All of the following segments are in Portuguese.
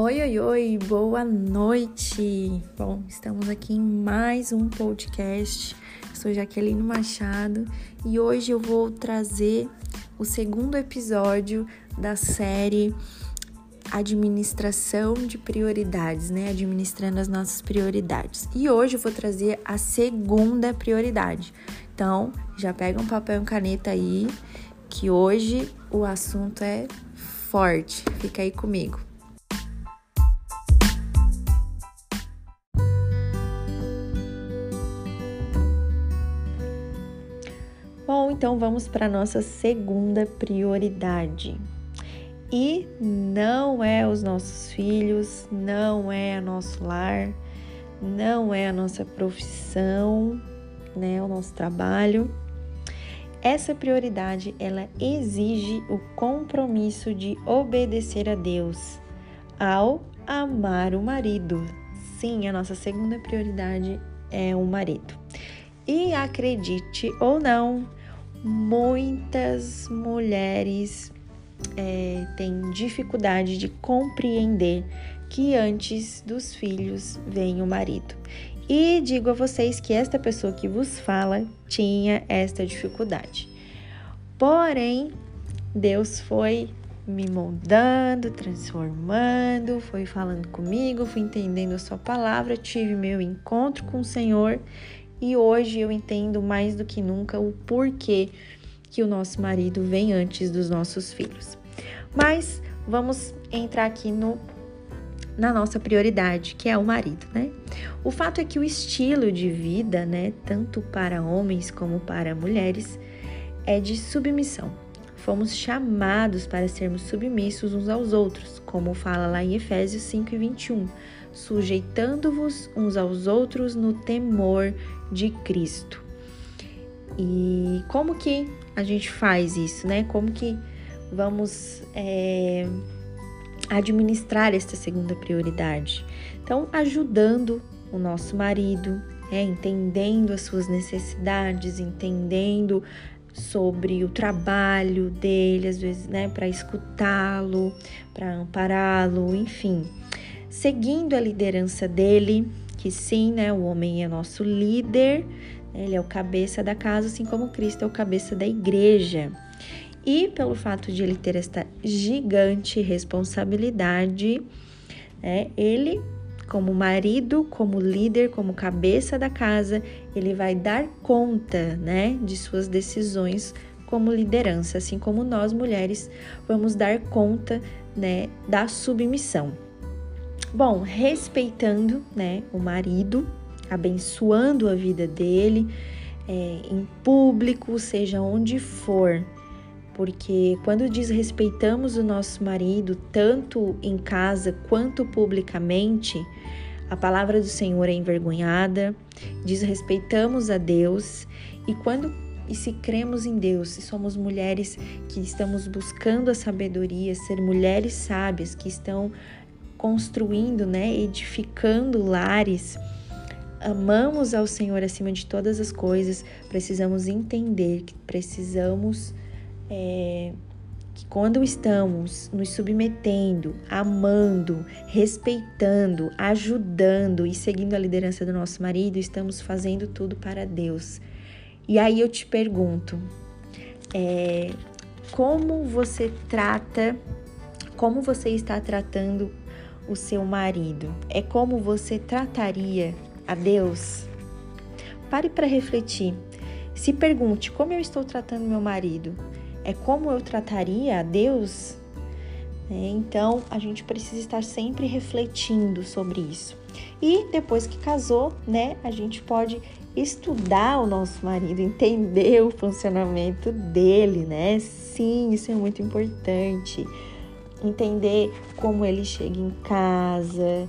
Oi, oi, oi, boa noite! Bom, estamos aqui em mais um podcast. sou Jaqueline Machado e hoje eu vou trazer o segundo episódio da série Administração de Prioridades, né? Administrando as nossas prioridades. E hoje eu vou trazer a segunda prioridade. Então, já pega um papel e caneta aí, que hoje o assunto é forte. Fica aí comigo. Bom, então vamos para a nossa segunda prioridade. E não é os nossos filhos, não é nosso lar, não é a nossa profissão, né, o nosso trabalho. Essa prioridade, ela exige o compromisso de obedecer a Deus ao amar o marido. Sim, a nossa segunda prioridade é o marido. E acredite ou não, muitas mulheres é, têm dificuldade de compreender que antes dos filhos vem o marido. E digo a vocês que esta pessoa que vos fala tinha esta dificuldade. Porém, Deus foi me moldando, transformando, foi falando comigo, fui entendendo a sua palavra, tive meu encontro com o Senhor e hoje eu entendo mais do que nunca o porquê que o nosso marido vem antes dos nossos filhos. Mas vamos entrar aqui no na nossa prioridade, que é o marido, né? O fato é que o estilo de vida, né, tanto para homens como para mulheres, é de submissão. Fomos chamados para sermos submissos uns aos outros, como fala lá em Efésios 5 e 21, sujeitando-vos uns aos outros no temor de Cristo. E como que a gente faz isso, né? Como que vamos é, administrar esta segunda prioridade? Então, ajudando o nosso marido, é, entendendo as suas necessidades, entendendo sobre o trabalho dele, às vezes, né, para escutá-lo, para ampará-lo, enfim, seguindo a liderança dele, que sim, né, o homem é nosso líder, ele é o cabeça da casa, assim como Cristo é o cabeça da igreja. E pelo fato de ele ter esta gigante responsabilidade, né, ele, como marido, como líder, como cabeça da casa, ele vai dar conta né, de suas decisões como liderança, assim como nós mulheres vamos dar conta né, da submissão. Bom, respeitando né, o marido, abençoando a vida dele é, em público, seja onde for, porque quando desrespeitamos o nosso marido, tanto em casa quanto publicamente, a palavra do Senhor é envergonhada, desrespeitamos a Deus e quando e se cremos em Deus, se somos mulheres que estamos buscando a sabedoria, ser mulheres sábias que estão construindo, né, edificando lares, amamos ao Senhor acima de todas as coisas, precisamos entender que precisamos é, que quando estamos nos submetendo, amando, respeitando, ajudando e seguindo a liderança do nosso marido, estamos fazendo tudo para Deus. E aí eu te pergunto, é, como você trata, como você está tratando o seu marido? É como você trataria a Deus? Pare para refletir. Se pergunte como eu estou tratando meu marido. É como eu trataria a Deus? É, então a gente precisa estar sempre refletindo sobre isso. E depois que casou, né, a gente pode estudar o nosso marido, entender o funcionamento dele, né? Sim, isso é muito importante entender como ele chega em casa.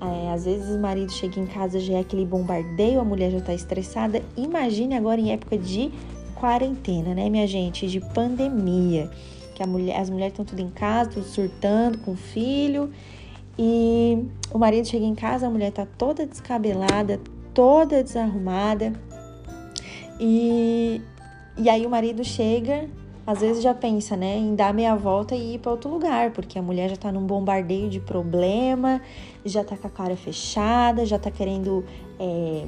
É, às vezes o marido chega em casa já é aquele bombardeio, a mulher já está estressada. Imagine agora em época de quarentena, né, minha gente? De pandemia. Que mulher, as mulheres estão tudo em casa, tudo surtando com o filho. E o marido chega em casa, a mulher tá toda descabelada, toda desarrumada. E, e aí o marido chega às vezes já pensa, né, em dar meia volta e ir para outro lugar, porque a mulher já tá num bombardeio de problema, já tá com a cara fechada, já tá querendo é,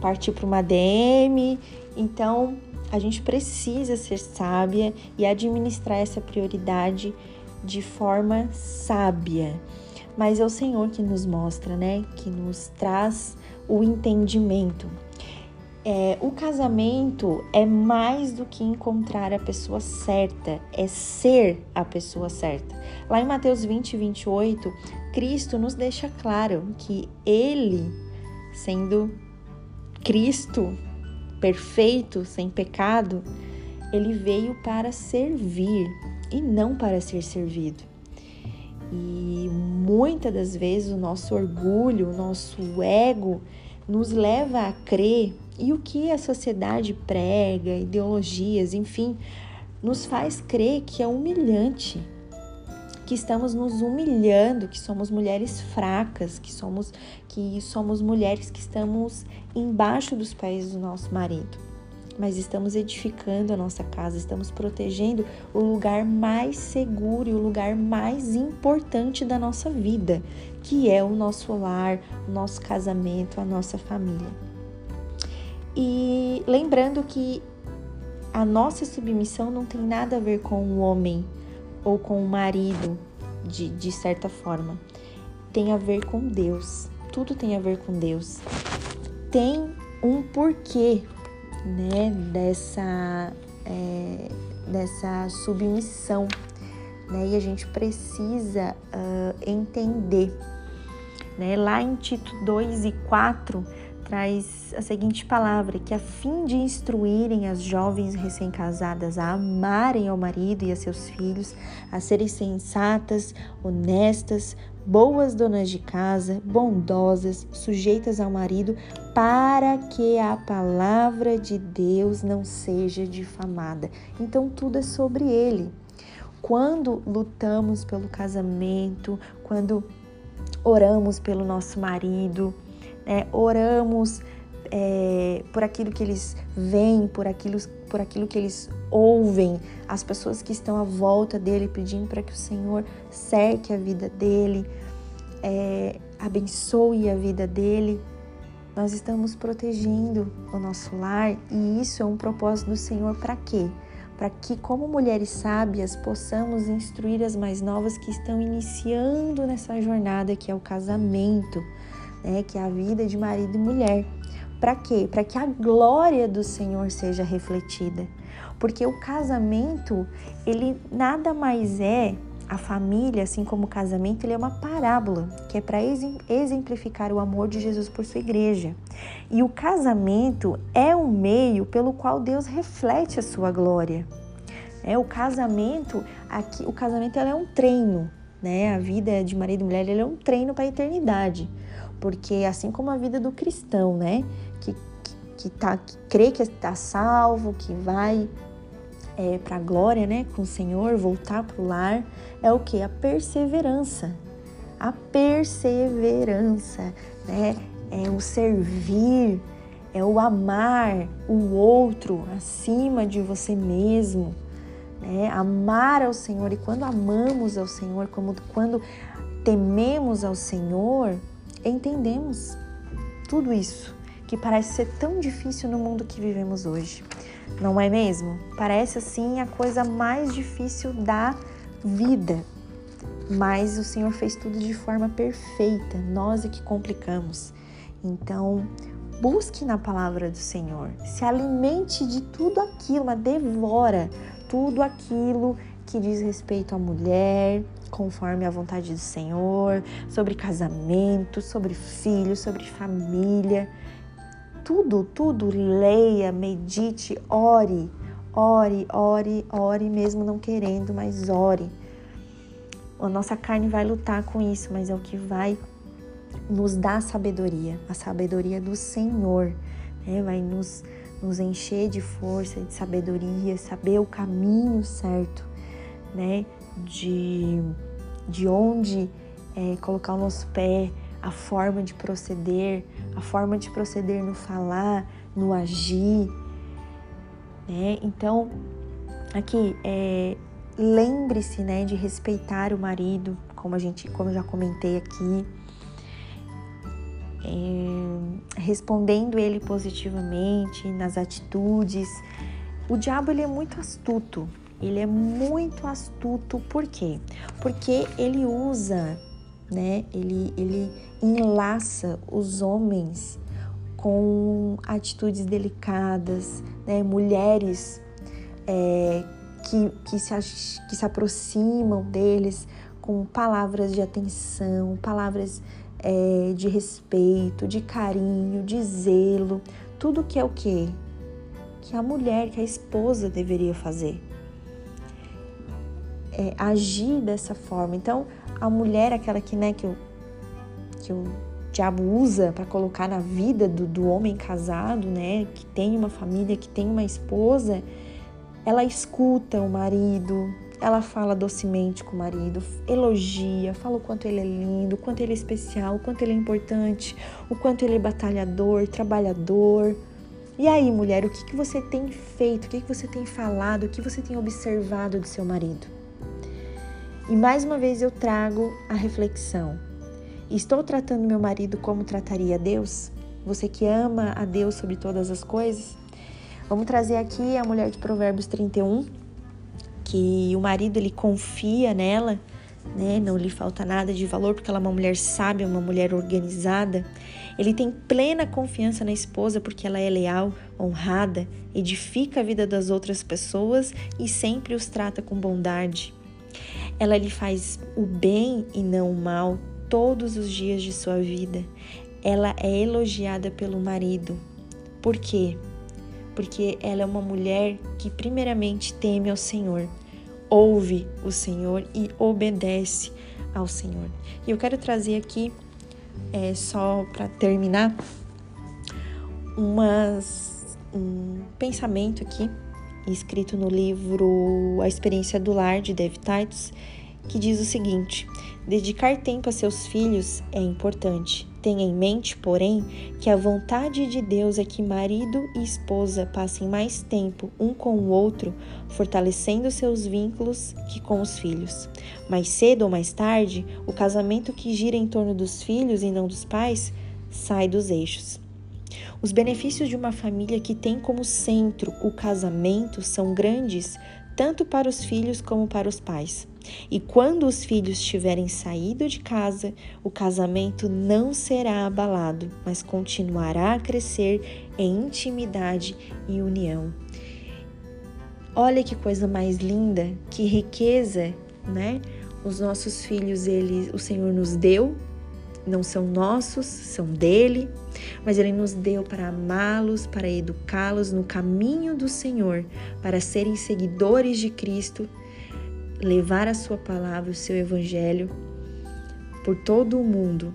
partir para uma DM. Então, a gente precisa ser sábia e administrar essa prioridade de forma sábia. Mas é o Senhor que nos mostra, né? Que nos traz o entendimento. É, o casamento é mais do que encontrar a pessoa certa, é ser a pessoa certa. Lá em Mateus 20, 28, Cristo nos deixa claro que Ele, sendo Cristo perfeito, sem pecado, Ele veio para servir e não para ser servido. E muitas das vezes o nosso orgulho, o nosso ego nos leva a crer e o que a sociedade prega, ideologias, enfim, nos faz crer que é humilhante, que estamos nos humilhando, que somos mulheres fracas, que somos que somos mulheres que estamos embaixo dos pés do nosso marido. Mas estamos edificando a nossa casa, estamos protegendo o lugar mais seguro e o lugar mais importante da nossa vida, que é o nosso lar, o nosso casamento, a nossa família. E lembrando que a nossa submissão não tem nada a ver com o homem ou com o marido, de, de certa forma. Tem a ver com Deus. Tudo tem a ver com Deus. Tem um porquê né, dessa, é, dessa submissão. Né, e a gente precisa uh, entender. Né? Lá em Tito 2 e 4 traz a seguinte palavra: que a fim de instruírem as jovens recém-casadas a amarem ao marido e a seus filhos, a serem sensatas, honestas, boas donas de casa, bondosas, sujeitas ao marido, para que a palavra de Deus não seja difamada. Então, tudo é sobre ele. Quando lutamos pelo casamento, quando oramos pelo nosso marido, né, oramos é, por aquilo que eles veem, por aquilo, por aquilo que eles ouvem, as pessoas que estão à volta dele pedindo para que o Senhor cerque a vida dele, é, abençoe a vida dele. Nós estamos protegendo o nosso lar e isso é um propósito do Senhor para quê? Para que, como mulheres sábias, possamos instruir as mais novas que estão iniciando nessa jornada que é o casamento, né? que é a vida de marido e mulher. Para quê? Para que a glória do Senhor seja refletida. Porque o casamento, ele nada mais é a família, assim como o casamento, ele é uma parábola que é para exemplificar o amor de Jesus por sua igreja. E o casamento é um meio pelo qual Deus reflete a sua glória. É, o casamento, aqui, o casamento é um treino, né? A vida de marido e mulher é um treino para a eternidade, porque assim como a vida do cristão, né? Que, que, que, tá, que crê que está salvo, que vai é, para a glória, né, com o Senhor, voltar para o lar, é o que? A perseverança. A perseverança, né? É o servir, é o amar o outro acima de você mesmo, né? Amar ao Senhor e quando amamos ao Senhor, como quando tememos ao Senhor, entendemos tudo isso que parece ser tão difícil no mundo que vivemos hoje não é mesmo? Parece assim a coisa mais difícil da vida. Mas o Senhor fez tudo de forma perfeita, nós é que complicamos. Então, busque na palavra do Senhor, se alimente de tudo aquilo, devora tudo aquilo que diz respeito à mulher, conforme a vontade do Senhor, sobre casamento, sobre filhos, sobre família tudo, tudo, leia, medite, ore, ore, ore, ore, mesmo não querendo, mas ore. A nossa carne vai lutar com isso, mas é o que vai nos dar sabedoria, a sabedoria do Senhor, né? vai nos, nos encher de força, de sabedoria, saber o caminho certo, né? De, de onde é, colocar o nosso pé, a forma de proceder, a forma de proceder no falar, no agir. Né? Então, aqui é lembre-se, né, de respeitar o marido, como a gente, como eu já comentei aqui, é, respondendo ele positivamente nas atitudes. O diabo ele é muito astuto. Ele é muito astuto, por quê? Porque ele usa, né? Ele, ele enlaça os homens com atitudes delicadas, né? Mulheres é, que, que, se, que se aproximam deles com palavras de atenção, palavras é, de respeito, de carinho, de zelo, tudo que é o que? Que a mulher, que a esposa deveria fazer. É, agir dessa forma. Então, a mulher, aquela que, né, que, o, que o diabo usa para colocar na vida do, do homem casado, né, que tem uma família, que tem uma esposa, ela escuta o marido, ela fala docemente com o marido, elogia, fala o quanto ele é lindo, o quanto ele é especial, o quanto ele é importante, o quanto ele é batalhador, trabalhador. E aí, mulher, o que, que você tem feito, o que, que você tem falado, o que você tem observado do seu marido? E mais uma vez eu trago a reflexão. Estou tratando meu marido como trataria Deus? Você que ama a Deus sobre todas as coisas? Vamos trazer aqui a mulher de Provérbios 31, que o marido ele confia nela, né? Não lhe falta nada de valor porque ela é uma mulher sábia, uma mulher organizada. Ele tem plena confiança na esposa porque ela é leal, honrada, edifica a vida das outras pessoas e sempre os trata com bondade. Ela lhe faz o bem e não o mal todos os dias de sua vida. Ela é elogiada pelo marido. Por quê? porque ela é uma mulher que, primeiramente, teme ao Senhor, ouve o Senhor e obedece ao Senhor. E eu quero trazer aqui, é, só para terminar, umas, um pensamento aqui, escrito no livro A Experiência do Lar, de Dave Titus, que diz o seguinte: dedicar tempo a seus filhos é importante, Tenha em mente, porém, que a vontade de Deus é que marido e esposa passem mais tempo um com o outro, fortalecendo seus vínculos, que com os filhos. Mais cedo ou mais tarde, o casamento que gira em torno dos filhos e não dos pais sai dos eixos. Os benefícios de uma família que tem como centro o casamento são grandes tanto para os filhos como para os pais. E quando os filhos tiverem saído de casa, o casamento não será abalado, mas continuará a crescer em intimidade e união. Olha que coisa mais linda, que riqueza, né? Os nossos filhos, ele, o Senhor nos deu não são nossos, são dele, mas ele nos deu para amá-los, para educá-los no caminho do Senhor, para serem seguidores de Cristo, levar a sua palavra, o seu evangelho por todo o mundo.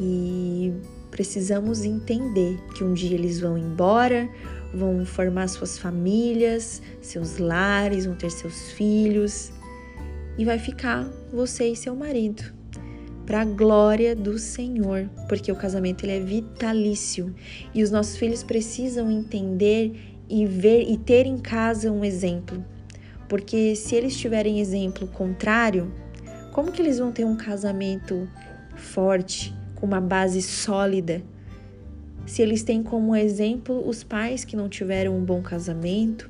E precisamos entender que um dia eles vão embora, vão formar suas famílias, seus lares, vão ter seus filhos e vai ficar você e seu marido para a glória do Senhor, porque o casamento ele é vitalício e os nossos filhos precisam entender e ver e ter em casa um exemplo. Porque se eles tiverem exemplo contrário, como que eles vão ter um casamento forte, com uma base sólida? Se eles têm como exemplo os pais que não tiveram um bom casamento,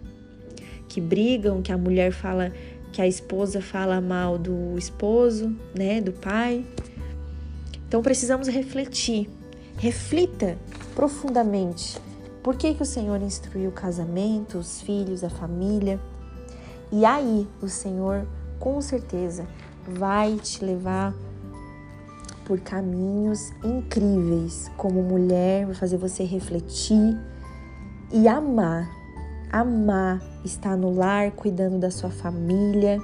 que brigam, que a mulher fala que a esposa fala mal do esposo, né, do pai. Então precisamos refletir. Reflita profundamente. Por que, que o Senhor instruiu o casamento, os filhos, a família? E aí o Senhor, com certeza, vai te levar por caminhos incríveis. Como mulher, vai fazer você refletir e amar. Amar estar no lar, cuidando da sua família,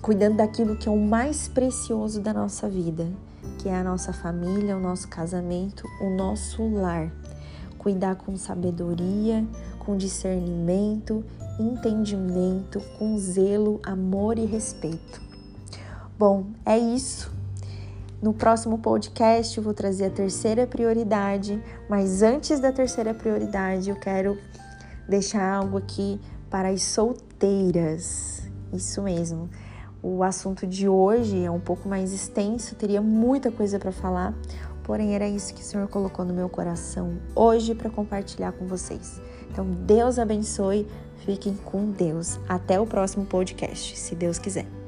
cuidando daquilo que é o mais precioso da nossa vida, que é a nossa família, o nosso casamento, o nosso lar. Cuidar com sabedoria, com discernimento, entendimento, com zelo, amor e respeito. Bom, é isso. No próximo podcast eu vou trazer a terceira prioridade, mas antes da terceira prioridade eu quero deixar algo aqui para as solteiras. Isso mesmo. O assunto de hoje é um pouco mais extenso, teria muita coisa para falar, porém era isso que o Senhor colocou no meu coração hoje para compartilhar com vocês. Então, Deus abençoe, fiquem com Deus. Até o próximo podcast, se Deus quiser.